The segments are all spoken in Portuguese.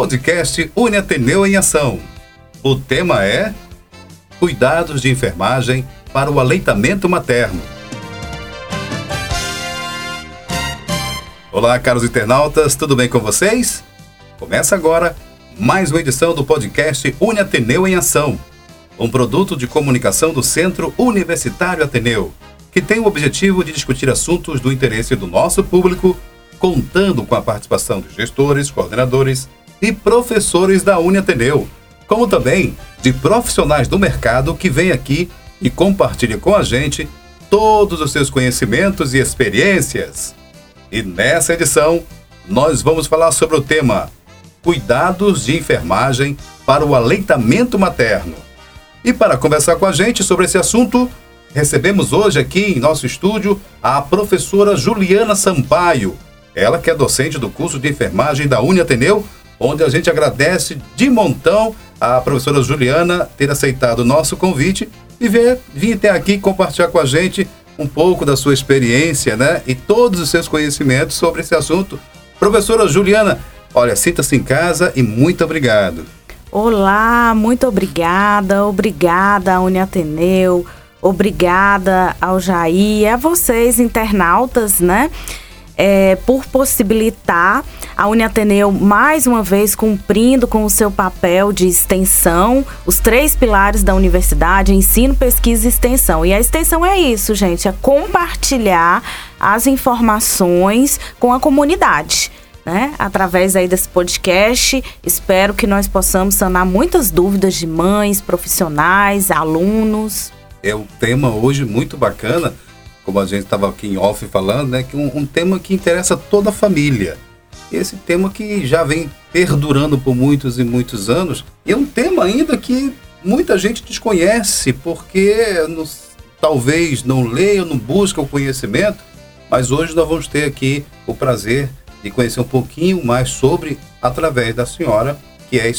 podcast Une Ateneu em Ação. O tema é Cuidados de enfermagem para o aleitamento materno. Olá, caros internautas, tudo bem com vocês? Começa agora mais uma edição do podcast Une Ateneu em Ação, um produto de comunicação do Centro Universitário Ateneu, que tem o objetivo de discutir assuntos do interesse do nosso público, contando com a participação de gestores, coordenadores e professores da Uni Ateneu, como também de profissionais do mercado que vêm aqui e compartilham com a gente todos os seus conhecimentos e experiências. E nessa edição, nós vamos falar sobre o tema Cuidados de enfermagem para o aleitamento materno. E para conversar com a gente sobre esse assunto, recebemos hoje aqui em nosso estúdio a professora Juliana Sampaio, ela que é docente do curso de enfermagem da Uni Ateneu, onde a gente agradece de montão a professora Juliana ter aceitado o nosso convite e vir, vir até aqui compartilhar com a gente um pouco da sua experiência, né? E todos os seus conhecimentos sobre esse assunto. Professora Juliana, olha, sinta-se em casa e muito obrigado. Olá, muito obrigada, obrigada a Uniateneu, obrigada ao Jair, a vocês internautas, né? É, por possibilitar a Uniateneu mais uma vez cumprindo com o seu papel de extensão, os três pilares da universidade, ensino, pesquisa e extensão. E a extensão é isso, gente, é compartilhar as informações com a comunidade. Né? Através aí desse podcast, espero que nós possamos sanar muitas dúvidas de mães, profissionais, alunos. É um tema hoje muito bacana, como a gente estava aqui em off falando, né? Que um, um tema que interessa toda a família esse tema que já vem perdurando por muitos e muitos anos. E é um tema ainda que muita gente desconhece, porque nos, talvez não leia, não busca o conhecimento, mas hoje nós vamos ter aqui o prazer de conhecer um pouquinho mais sobre, através da senhora, que é,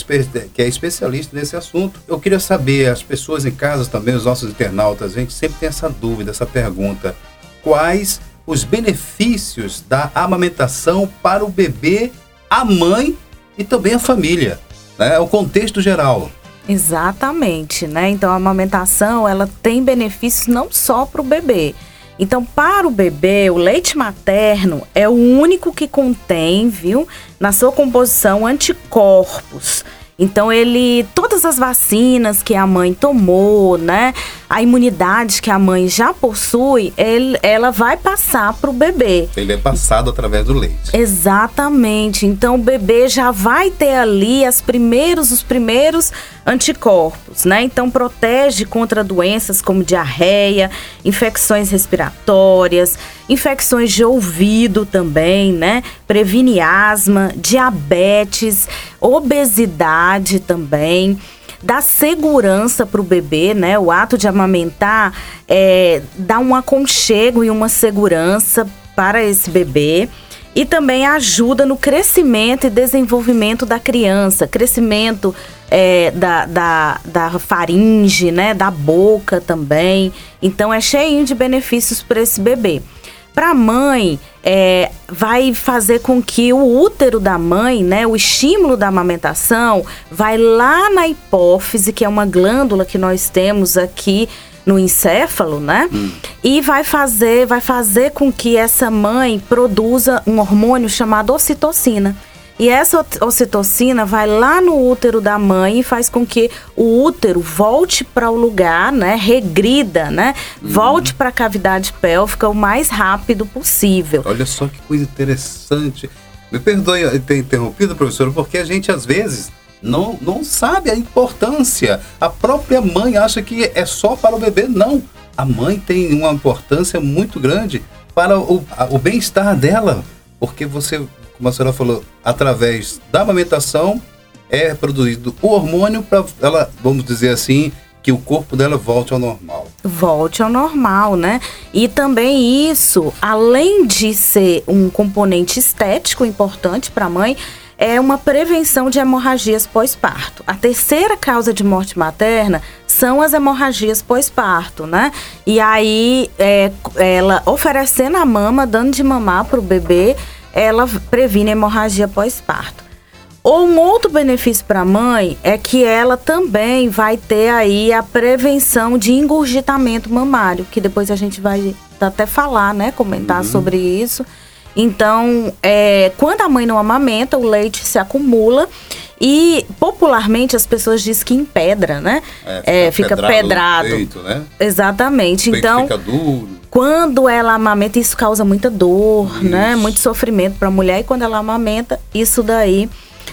que é especialista nesse assunto. Eu queria saber, as pessoas em casa também, os nossos internautas, a gente sempre tem essa dúvida, essa pergunta. Quais os benefícios da amamentação para o bebê, a mãe e também a família, né? O contexto geral. Exatamente, né? Então a amamentação ela tem benefícios não só para o bebê. Então, para o bebê, o leite materno é o único que contém, viu, na sua composição anticorpos. Então ele, todas as vacinas que a mãe tomou, né, a imunidade que a mãe já possui, ele, ela vai passar para o bebê. Ele é passado através do leite. Exatamente. Então o bebê já vai ter ali as primeiros, os primeiros anticorpos, né? Então protege contra doenças como diarreia, infecções respiratórias, infecções de ouvido também, né? Previne asma, diabetes, obesidade também dá segurança para o bebê, né? O ato de amamentar é, dá um aconchego e uma segurança para esse bebê e também ajuda no crescimento e desenvolvimento da criança, crescimento é, da, da, da faringe, né, da boca também. Então é cheio de benefícios para esse bebê. Para a mãe, é, vai fazer com que o útero da mãe, né, o estímulo da amamentação, vai lá na hipófise, que é uma glândula que nós temos aqui no encéfalo, né? Hum. E vai fazer, vai fazer com que essa mãe produza um hormônio chamado ocitocina. E essa ocitocina vai lá no útero da mãe e faz com que o útero volte para o lugar, né, regrida, né, uhum. volte para a cavidade pélvica o mais rápido possível. Olha só que coisa interessante. Me perdoe ter interrompido, professor, porque a gente às vezes não, não sabe a importância. A própria mãe acha que é só para o bebê. Não. A mãe tem uma importância muito grande para o, o bem-estar dela. Porque você como a senhora falou, através da amamentação é produzido o hormônio para ela, vamos dizer assim, que o corpo dela volte ao normal. Volte ao normal, né? E também isso, além de ser um componente estético importante para a mãe, é uma prevenção de hemorragias pós-parto. A terceira causa de morte materna são as hemorragias pós-parto, né? E aí, é, ela oferecendo a mama, dando de mamar para o bebê, ela previne hemorragia pós-parto. Ou um outro benefício para a mãe é que ela também vai ter aí a prevenção de engurgitamento mamário, que depois a gente vai até falar, né, comentar uhum. sobre isso. Então, é, quando a mãe não amamenta, o leite se acumula e popularmente as pessoas dizem que empedra, né? É, fica, é, fica pedrado. Peito, né? Exatamente. então, fica duro. Quando ela amamenta, isso causa muita dor, né? isso. né? Muito sofrimento para a mulher. E quando ela amamenta, isso daí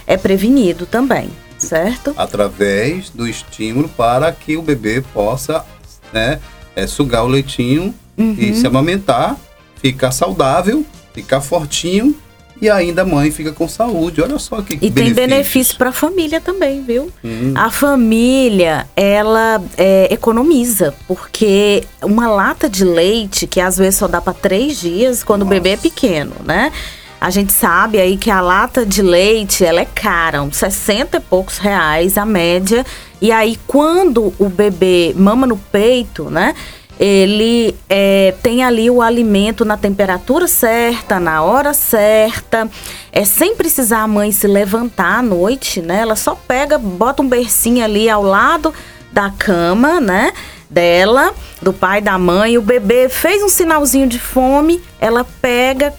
é prevenido também, certo? Através do estímulo para que o bebê possa, né, é, sugar o leitinho uhum. e se amamentar, ficar saudável ficar fortinho e ainda a mãe fica com saúde. Olha só que E tem benefício para a família também, viu? Hum. A família, ela é, economiza, porque uma lata de leite, que às vezes só dá para três dias, quando Nossa. o bebê é pequeno, né? A gente sabe aí que a lata de leite, ela é cara, uns 60 e poucos reais a média. E aí, quando o bebê mama no peito, né? Ele é, tem ali o alimento na temperatura certa, na hora certa, é sem precisar a mãe se levantar à noite, né? Ela só pega, bota um bercinho ali ao lado da cama, né? Dela, do pai, da mãe, o bebê fez um sinalzinho de fome, ela pega,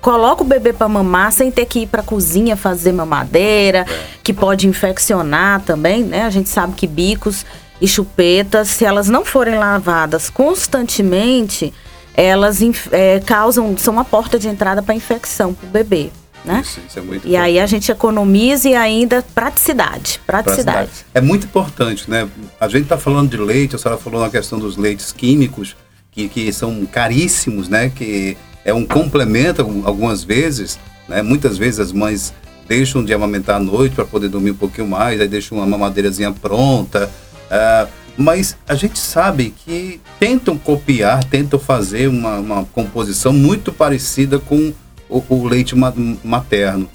coloca o bebê para mamar sem ter que ir para cozinha fazer mamadeira, que pode infeccionar também, né? A gente sabe que bicos e chupetas, se elas não forem lavadas constantemente, elas é, causam, são uma porta de entrada para infecção para o bebê. Né? Isso, isso é muito e importante. aí a gente economiza e ainda praticidade, praticidade. praticidade. É muito importante, né? A gente está falando de leite, a senhora falou na questão dos leites químicos, que, que são caríssimos, né? Que é um complemento algumas vezes, né? Muitas vezes as mães deixam de amamentar à noite para poder dormir um pouquinho mais, aí deixam uma mamadeirazinha pronta, Uh, mas a gente sabe que tentam copiar, tentam fazer uma, uma composição muito parecida com o, o leite materno.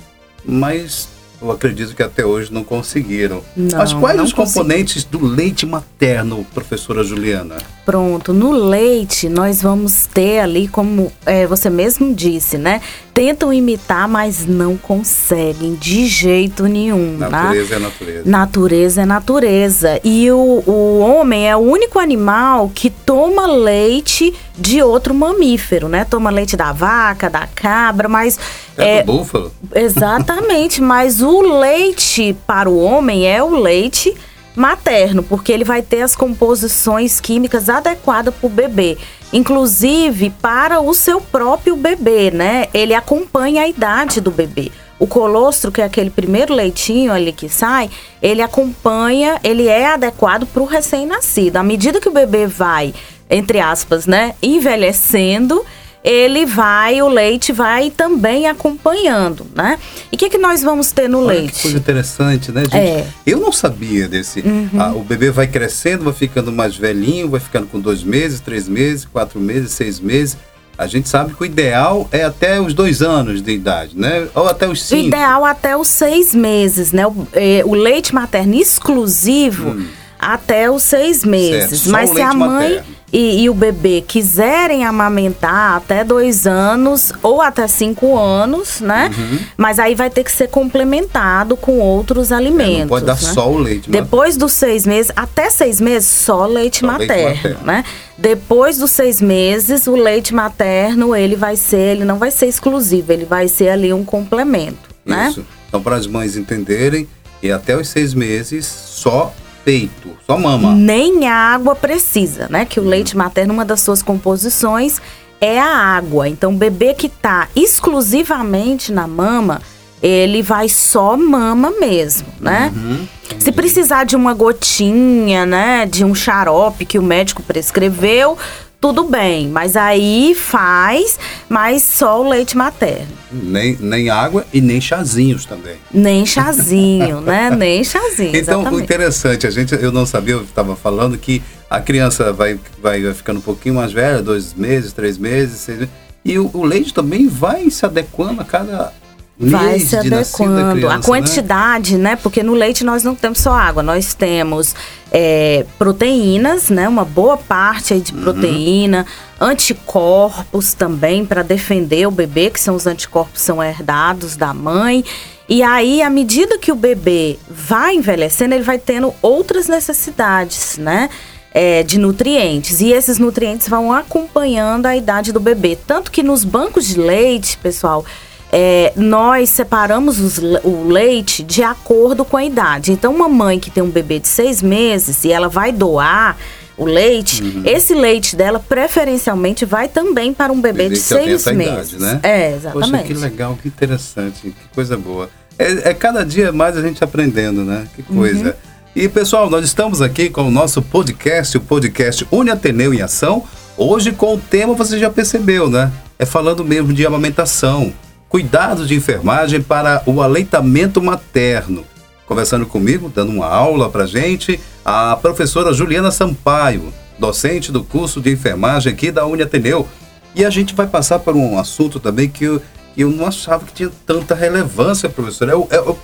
Mas eu acredito que até hoje não conseguiram. Não, Mas quais os componentes do leite materno, professora Juliana? Pronto, no leite nós vamos ter ali, como é, você mesmo disse, né? Tentam imitar, mas não conseguem de jeito nenhum. Tá? Natureza tá? é natureza. Natureza é natureza. E o, o homem é o único animal que toma leite de outro mamífero, né? Toma leite da vaca, da cabra, mas é, é do búfalo. Exatamente, mas o leite para o homem é o leite materno, porque ele vai ter as composições químicas adequadas para o bebê. Inclusive para o seu próprio bebê, né? Ele acompanha a idade do bebê. O colostro, que é aquele primeiro leitinho ali que sai, ele acompanha, ele é adequado para o recém-nascido. À medida que o bebê vai, entre aspas, né, envelhecendo, ele vai, o leite vai também acompanhando, né? E o que, que nós vamos ter no Olha leite? Que coisa interessante, né, gente? É. Eu não sabia desse. Uhum. Ah, o bebê vai crescendo, vai ficando mais velhinho, vai ficando com dois meses, três meses, quatro meses, seis meses. A gente sabe que o ideal é até os dois anos de idade, né? Ou até os cinco. O ideal até os seis meses, né? O, é, o leite materno exclusivo hum. até os seis meses. Mas se a mãe. Materno e, e, o bebê quiserem amamentar até dois anos ou até cinco anos, né? Uhum. Mas aí vai ter que ser complementado com outros alimentos. É, não pode dar né? só o leite. Depois dos seis meses, até seis meses, só leite, só materno, leite materno, né? Depois dos seis meses, o leite materno, ele vai ser, ele não vai ser exclusivo, ele vai ser ali um complemento, né? Isso. Então, para as mães entenderem, e até os seis meses, só peito, só mama. Nem água precisa, né? Que o leite materno, uma das suas composições é a água. Então, o bebê que tá exclusivamente na mama, ele vai só mama mesmo, né? Uhum, Se precisar de uma gotinha, né, de um xarope que o médico prescreveu, tudo bem, mas aí faz, mas só o leite materno. Nem, nem água e nem chazinhos também. Nem chazinho, né? Nem chazinho. Então, exatamente. o interessante, a gente, eu não sabia, eu estava falando que a criança vai, vai, vai ficando um pouquinho mais velha, dois meses, três meses, seis meses, e o, o leite também vai se adequando a cada vai se adequando. Criança, a né? quantidade, né? né? Porque no leite nós não temos só água, nós temos é, proteínas, né? Uma boa parte aí de uhum. proteína, anticorpos também para defender o bebê, que são os anticorpos são herdados da mãe. E aí, à medida que o bebê vai envelhecendo, ele vai tendo outras necessidades, né? É, de nutrientes. E esses nutrientes vão acompanhando a idade do bebê. Tanto que nos bancos de leite, pessoal, é, nós separamos os, o leite de acordo com a idade. Então, uma mãe que tem um bebê de seis meses e ela vai doar o leite, uhum. esse leite dela preferencialmente vai também para um bebê, bebê de seis meses. Idade, né? É, exatamente. Poxa, que legal, que interessante, que coisa boa. É, é cada dia mais a gente aprendendo, né? Que coisa. Uhum. E pessoal, nós estamos aqui com o nosso podcast, o podcast Uni Ateneu em Ação. Hoje com o tema, você já percebeu, né? É falando mesmo de amamentação cuidados de enfermagem para o aleitamento materno. Conversando comigo, dando uma aula para gente, a professora Juliana Sampaio, docente do curso de enfermagem aqui da Uniateneu. E a gente vai passar por um assunto também que eu, eu não achava que tinha tanta relevância, professora. É o, é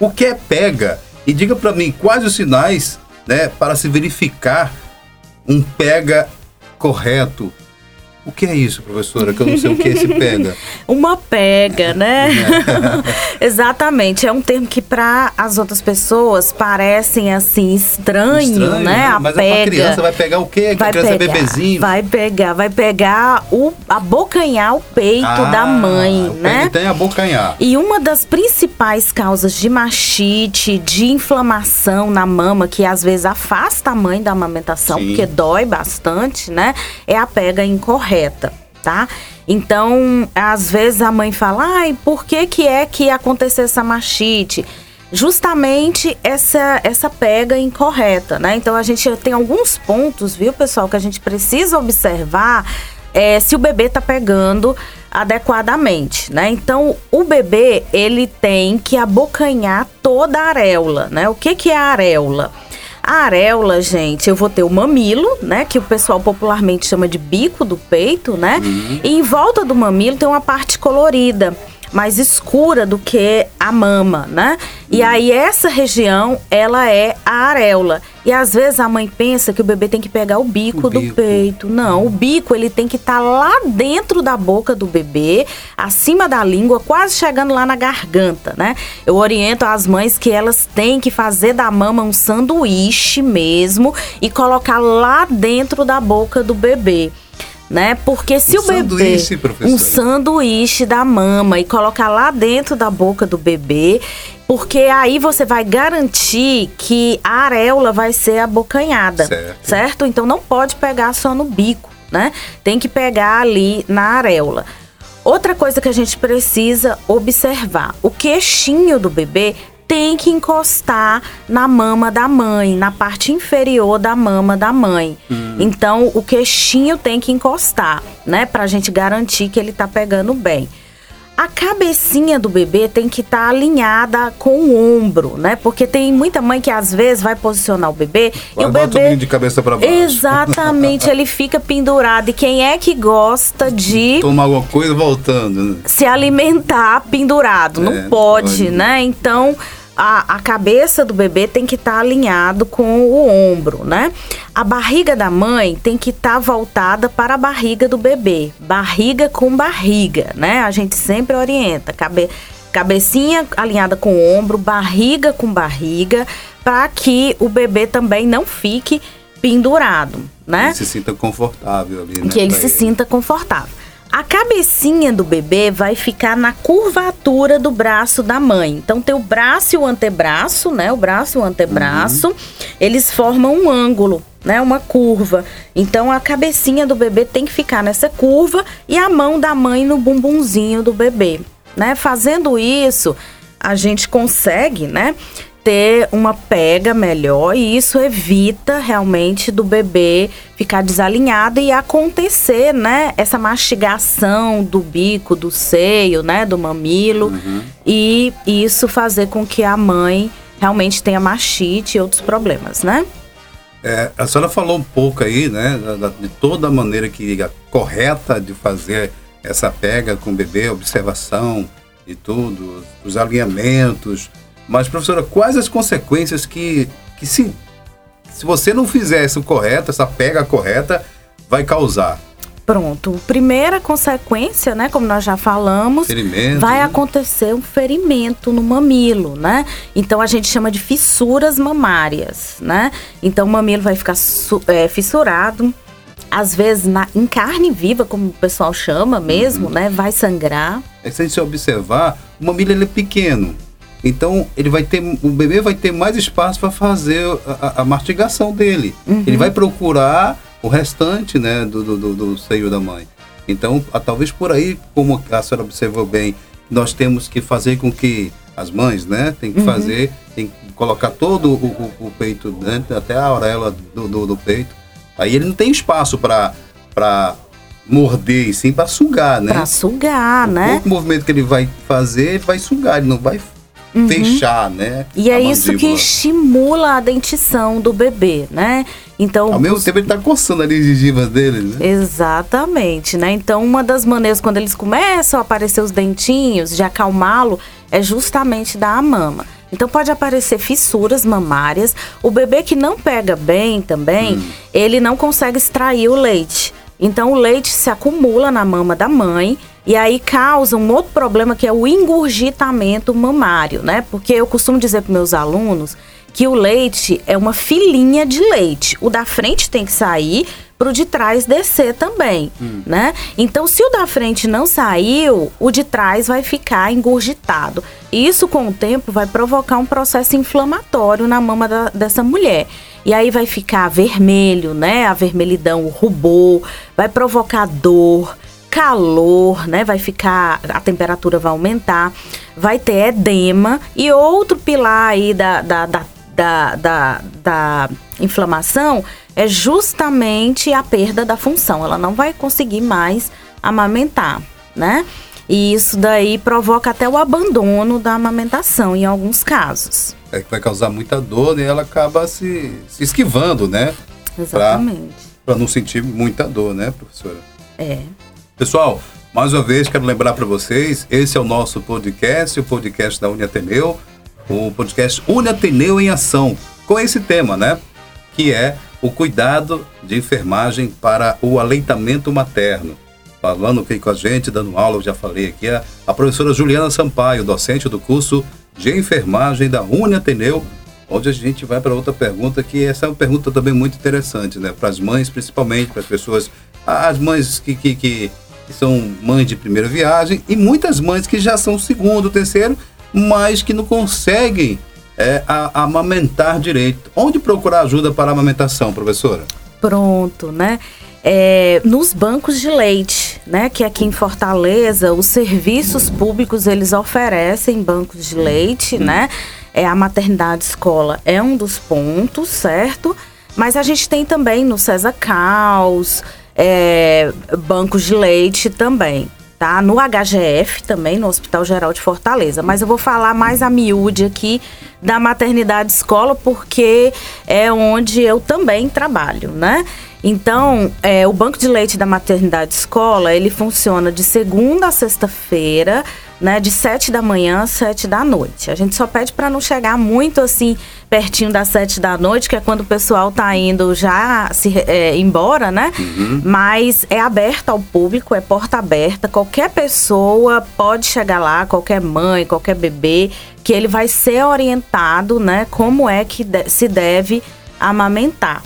o que é pega? E diga para mim quais os sinais né, para se verificar um pega correto o que é isso, professora? Que eu não sei o que é esse pega. Uma pega, né? Exatamente. É um termo que para as outras pessoas parecem assim estranho, estranho né? A Mas pega. a criança vai pegar o quê? Vai a criança é pegar, é bebezinho? Vai pegar, vai pegar o abocanhar o peito ah, da mãe, né? Tem abocanhar. E uma das principais causas de machite, de inflamação na mama, que às vezes afasta a mãe da amamentação, Sim. porque dói bastante, né? É a pega incorreta correta, tá? Então, às vezes a mãe fala, ai, por que que é que aconteceu essa machite? Justamente essa, essa pega incorreta, né? Então, a gente tem alguns pontos, viu, pessoal, que a gente precisa observar é, se o bebê tá pegando adequadamente, né? Então, o bebê, ele tem que abocanhar toda a areola, né? O que que é a areola? A areola, gente, eu vou ter o mamilo, né? Que o pessoal popularmente chama de bico do peito, né? Uhum. E em volta do mamilo tem uma parte colorida mais escura do que a mama, né? E aí essa região, ela é a areola. E às vezes a mãe pensa que o bebê tem que pegar o bico, o do bico. peito. Não, o bico ele tem que estar tá lá dentro da boca do bebê, acima da língua, quase chegando lá na garganta, né? Eu oriento as mães que elas têm que fazer da mama um sanduíche mesmo e colocar lá dentro da boca do bebê né? Porque se um o bebê um sanduíche da mama e colocar lá dentro da boca do bebê, porque aí você vai garantir que a areola vai ser abocanhada, certo? certo? Então não pode pegar só no bico, né? Tem que pegar ali na areola. Outra coisa que a gente precisa observar, o queixinho do bebê tem que encostar na mama da mãe, na parte inferior da mama da mãe. Hum. Então, o queixinho tem que encostar, né? Pra gente garantir que ele tá pegando bem. A cabecinha do bebê tem que estar tá alinhada com o ombro, né? Porque tem muita mãe que às vezes vai posicionar o bebê vai e o bebê de cabeça para baixo. Exatamente, ele fica pendurado. E quem é que gosta de tomar alguma coisa voltando, né? Se alimentar pendurado, é, não pode, pode, né? Então, a, a cabeça do bebê tem que estar tá alinhado com o ombro, né? A barriga da mãe tem que estar tá voltada para a barriga do bebê, barriga com barriga, né? A gente sempre orienta, cabe, cabecinha alinhada com o ombro, barriga com barriga, para que o bebê também não fique pendurado, né? Ele se sinta confortável ali, né? Que ele se ele. sinta confortável. A cabecinha do bebê vai ficar na curvatura do braço da mãe. Então tem o braço e o antebraço, né? O braço e o antebraço, uhum. eles formam um ângulo, né? Uma curva. Então a cabecinha do bebê tem que ficar nessa curva e a mão da mãe no bumbumzinho do bebê, né? Fazendo isso, a gente consegue, né? Ter uma pega melhor e isso evita realmente do bebê ficar desalinhado e acontecer, né, essa mastigação do bico, do seio, né, do mamilo uhum. e isso fazer com que a mãe realmente tenha mastite e outros problemas, né? É, a senhora falou um pouco aí, né, de toda a maneira que a correta de fazer essa pega com o bebê, observação, e tudo, os alinhamentos. Mas, professora, quais as consequências que, que se, se você não fizer isso correto, essa pega correta, vai causar? Pronto. Primeira consequência, né, como nós já falamos, ferimento, vai né? acontecer um ferimento no mamilo, né? Então a gente chama de fissuras mamárias, né? Então o mamilo vai ficar é, fissurado, às vezes na, em carne viva, como o pessoal chama mesmo, uhum. né? Vai sangrar. É, se a gente observar, o mamilo ele é pequeno. Então ele vai ter, o bebê vai ter mais espaço para fazer a, a, mastigação dele. Uhum. Ele vai procurar o restante né, do, do, do seio da mãe. Então, a, talvez por aí, como a senhora observou bem, nós temos que fazer com que as mães, né, tem que uhum. fazer, tem que colocar todo o, o, o peito dentro, até a orelha do, do, do, peito. Aí ele não tem espaço para morder, e sim para sugar, né? Para sugar, o né? O movimento que ele vai fazer, ele vai sugar, ele não vai uhum. fechar, né? E é isso que estimula a dentição do bebê, né? Então, Ao mesmo tempo ele está coçando ali as gengivas dele, né? Exatamente, né? Então, uma das maneiras quando eles começam a aparecer os dentinhos, de acalmá-lo, é justamente dar a mama. Então pode aparecer fissuras mamárias. O bebê que não pega bem também, hum. ele não consegue extrair o leite. Então o leite se acumula na mama da mãe e aí causa um outro problema que é o engurgitamento mamário, né? Porque eu costumo dizer para meus alunos que o leite é uma filinha de leite. O da frente tem que sair para o de trás descer também, hum. né? Então, se o da frente não saiu, o de trás vai ficar engurgitado. E isso, com o tempo, vai provocar um processo inflamatório na mama da, dessa mulher. E aí vai ficar vermelho, né? A vermelhidão, o rubor, vai provocar dor calor, né? Vai ficar, a temperatura vai aumentar, vai ter edema e outro pilar aí da, da, da, da, da, da inflamação é justamente a perda da função. Ela não vai conseguir mais amamentar, né? E isso daí provoca até o abandono da amamentação em alguns casos. É que vai causar muita dor e ela acaba se, se esquivando, né? Exatamente. Para não sentir muita dor, né, professora? É. Pessoal, mais uma vez quero lembrar para vocês, esse é o nosso podcast, o podcast da Uniateneu, o podcast Uniateneu em Ação, com esse tema, né? Que é o cuidado de enfermagem para o aleitamento materno. Falando aqui com a gente, dando aula, eu já falei aqui, a, a professora Juliana Sampaio, docente do curso de enfermagem da Uniateneu, onde a gente vai para outra pergunta, que essa é uma pergunta também muito interessante, né? Para as mães, principalmente, para as pessoas, as mães que, que, que que são mães de primeira viagem, e muitas mães que já são segundo, terceiro, mas que não conseguem é, a, a amamentar direito. Onde procurar ajuda para a amamentação, professora? Pronto, né? É, nos bancos de leite, né? Que aqui em Fortaleza, os serviços públicos eles oferecem bancos de leite, hum. né? É, a maternidade escola é um dos pontos, certo? Mas a gente tem também no César Caos, é, bancos de leite também, tá? No HGF também, no Hospital Geral de Fortaleza. Mas eu vou falar mais a miúde aqui da maternidade escola, porque é onde eu também trabalho, né? Então, é, o banco de leite da maternidade escola, ele funciona de segunda a sexta-feira, né, de sete da manhã às sete da noite. A gente só pede para não chegar muito assim pertinho das sete da noite, que é quando o pessoal tá indo já se é, embora, né? Uhum. Mas é aberto ao público, é porta aberta. Qualquer pessoa pode chegar lá, qualquer mãe, qualquer bebê, que ele vai ser orientado, né? Como é que de se deve amamentar,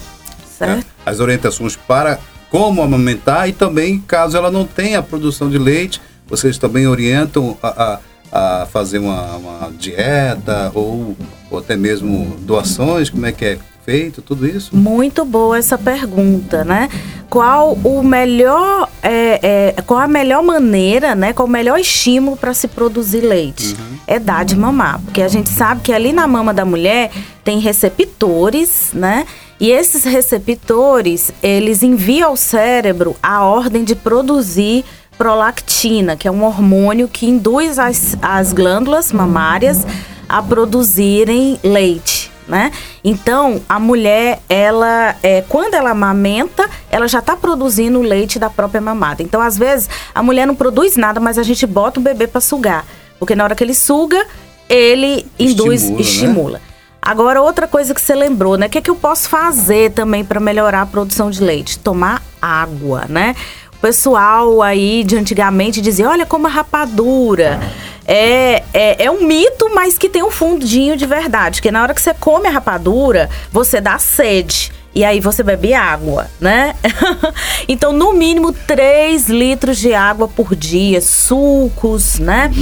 certo? É, as orientações para como amamentar e também caso ela não tenha produção de leite vocês também orientam a, a, a fazer uma, uma dieta ou, ou até mesmo doações? Como é que é feito tudo isso? Muito boa essa pergunta, né? Qual o melhor, é, é, qual a melhor maneira, né? Qual o melhor estímulo para se produzir leite? Uhum. É dar de mamar, porque a gente sabe que ali na mama da mulher tem receptores, né? E esses receptores, eles enviam ao cérebro a ordem de produzir prolactina, que é um hormônio que induz as, as glândulas mamárias a produzirem leite. Né? Então, a mulher, ela, é, quando ela amamenta, ela já está produzindo o leite da própria mamada. Então, às vezes, a mulher não produz nada, mas a gente bota o bebê para sugar Porque na hora que ele suga, ele induz, Estimula, né? estimula. Agora, outra coisa que você lembrou, né? O que, é que eu posso fazer também para melhorar a produção de leite? Tomar água, né? Pessoal aí de antigamente dizia: olha como a rapadura. É, é, é um mito, mas que tem um fundinho de verdade. Porque na hora que você come a rapadura, você dá sede. E aí você bebe água, né? então, no mínimo 3 litros de água por dia, sucos, né?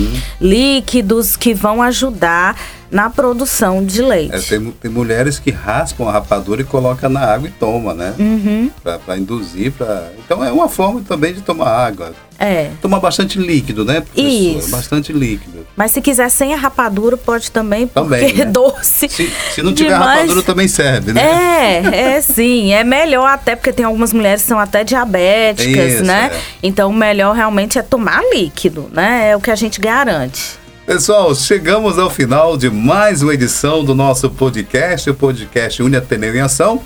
Líquidos que vão ajudar na produção de leite. É, tem, tem mulheres que raspam a rapadura e colocam na água e toma, né? Uhum. Pra, pra induzir, pra... Então é uma forma também de tomar água. É. Tomar bastante líquido, né, professor? Isso. Bastante líquido. Mas se quiser sem a rapadura, pode também, porque Também, né? doce. Se, se não tiver demais. rapadura, também serve, né? É, é sim. É melhor até, porque tem algumas mulheres que são até diabéticas, Isso, né? é. Então, o melhor realmente é tomar líquido, né? É o que a gente garante. Pessoal, chegamos ao final de mais uma edição do nosso podcast, o podcast Uni Ateneu em Ação.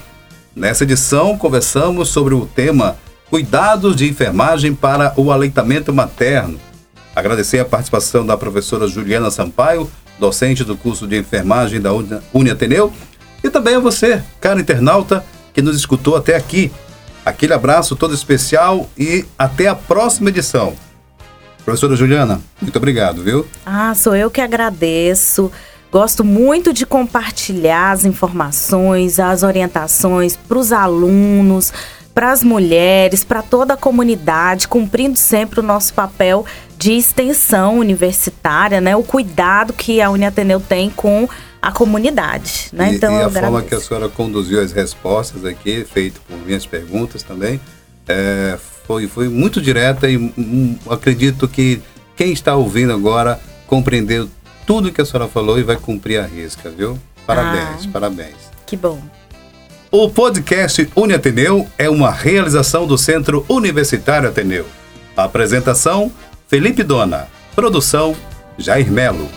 Nessa edição, conversamos sobre o tema Cuidados de Enfermagem para o Aleitamento Materno. Agradecer a participação da professora Juliana Sampaio, docente do curso de enfermagem da Uni- Ateneu, e também a você, cara internauta, que nos escutou até aqui. Aquele abraço todo especial e até a próxima edição. Professora Juliana, muito obrigado, viu? Ah, sou eu que agradeço. Gosto muito de compartilhar as informações, as orientações para os alunos, para as mulheres, para toda a comunidade, cumprindo sempre o nosso papel de extensão universitária, né? O cuidado que a Uniateneu tem com a comunidade, né? E, então e a forma que a senhora conduziu as respostas aqui, feito por minhas perguntas também, é, foi, foi muito direta e hum, acredito que quem está ouvindo agora compreendeu tudo que a senhora falou e vai cumprir a risca, viu? Parabéns, Ah. parabéns. Que bom. O podcast Uni Ateneu é uma realização do Centro Universitário Ateneu. Apresentação: Felipe Dona. Produção: Jair Melo.